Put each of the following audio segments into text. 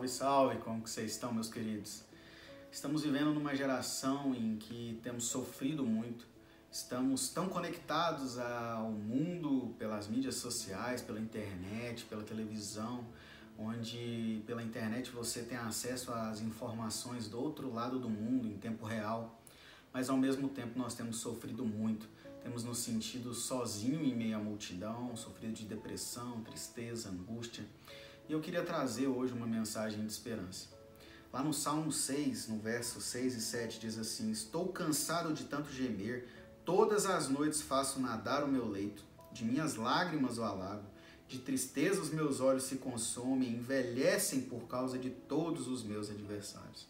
Salve, salve! Como que vocês estão, meus queridos? Estamos vivendo numa geração em que temos sofrido muito, estamos tão conectados ao mundo pelas mídias sociais, pela internet, pela televisão, onde pela internet você tem acesso às informações do outro lado do mundo em tempo real, mas ao mesmo tempo nós temos sofrido muito, temos nos sentido sozinho em meio à multidão, sofrido de depressão, tristeza, angústia. E eu queria trazer hoje uma mensagem de esperança. Lá no Salmo 6, no verso 6 e 7, diz assim: Estou cansado de tanto gemer, todas as noites faço nadar o meu leito, de minhas lágrimas o alago, de tristeza os meus olhos se consomem, envelhecem por causa de todos os meus adversários.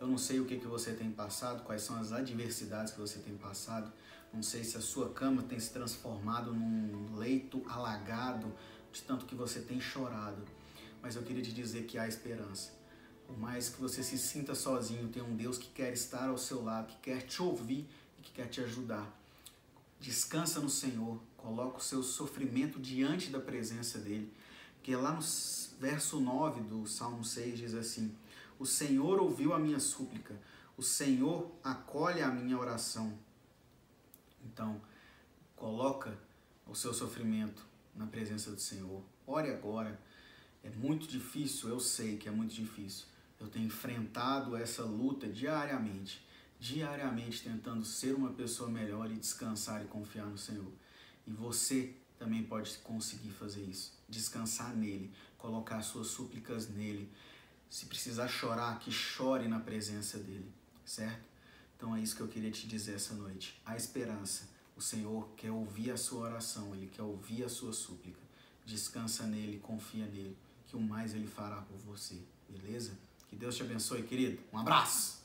Eu não sei o que, que você tem passado, quais são as adversidades que você tem passado, não sei se a sua cama tem se transformado num leito alagado, de tanto que você tem chorado. Mas eu queria te dizer que há esperança. Por mais que você se sinta sozinho, tem um Deus que quer estar ao seu lado, que quer te ouvir e que quer te ajudar. Descansa no Senhor, coloca o seu sofrimento diante da presença dele. Porque lá no verso 9 do Salmo 6 diz assim: O Senhor ouviu a minha súplica, o Senhor acolhe a minha oração. Então, coloca o seu sofrimento na presença do Senhor. Ore agora. É muito difícil, eu sei que é muito difícil. Eu tenho enfrentado essa luta diariamente, diariamente tentando ser uma pessoa melhor e descansar e confiar no Senhor. E você também pode conseguir fazer isso. Descansar nele, colocar suas súplicas nele. Se precisar chorar, que chore na presença dele, certo? Então é isso que eu queria te dizer essa noite. A esperança o Senhor quer ouvir a sua oração, Ele quer ouvir a sua súplica. Descansa nele, confia nele, que o mais Ele fará por você, beleza? Que Deus te abençoe, querido. Um abraço!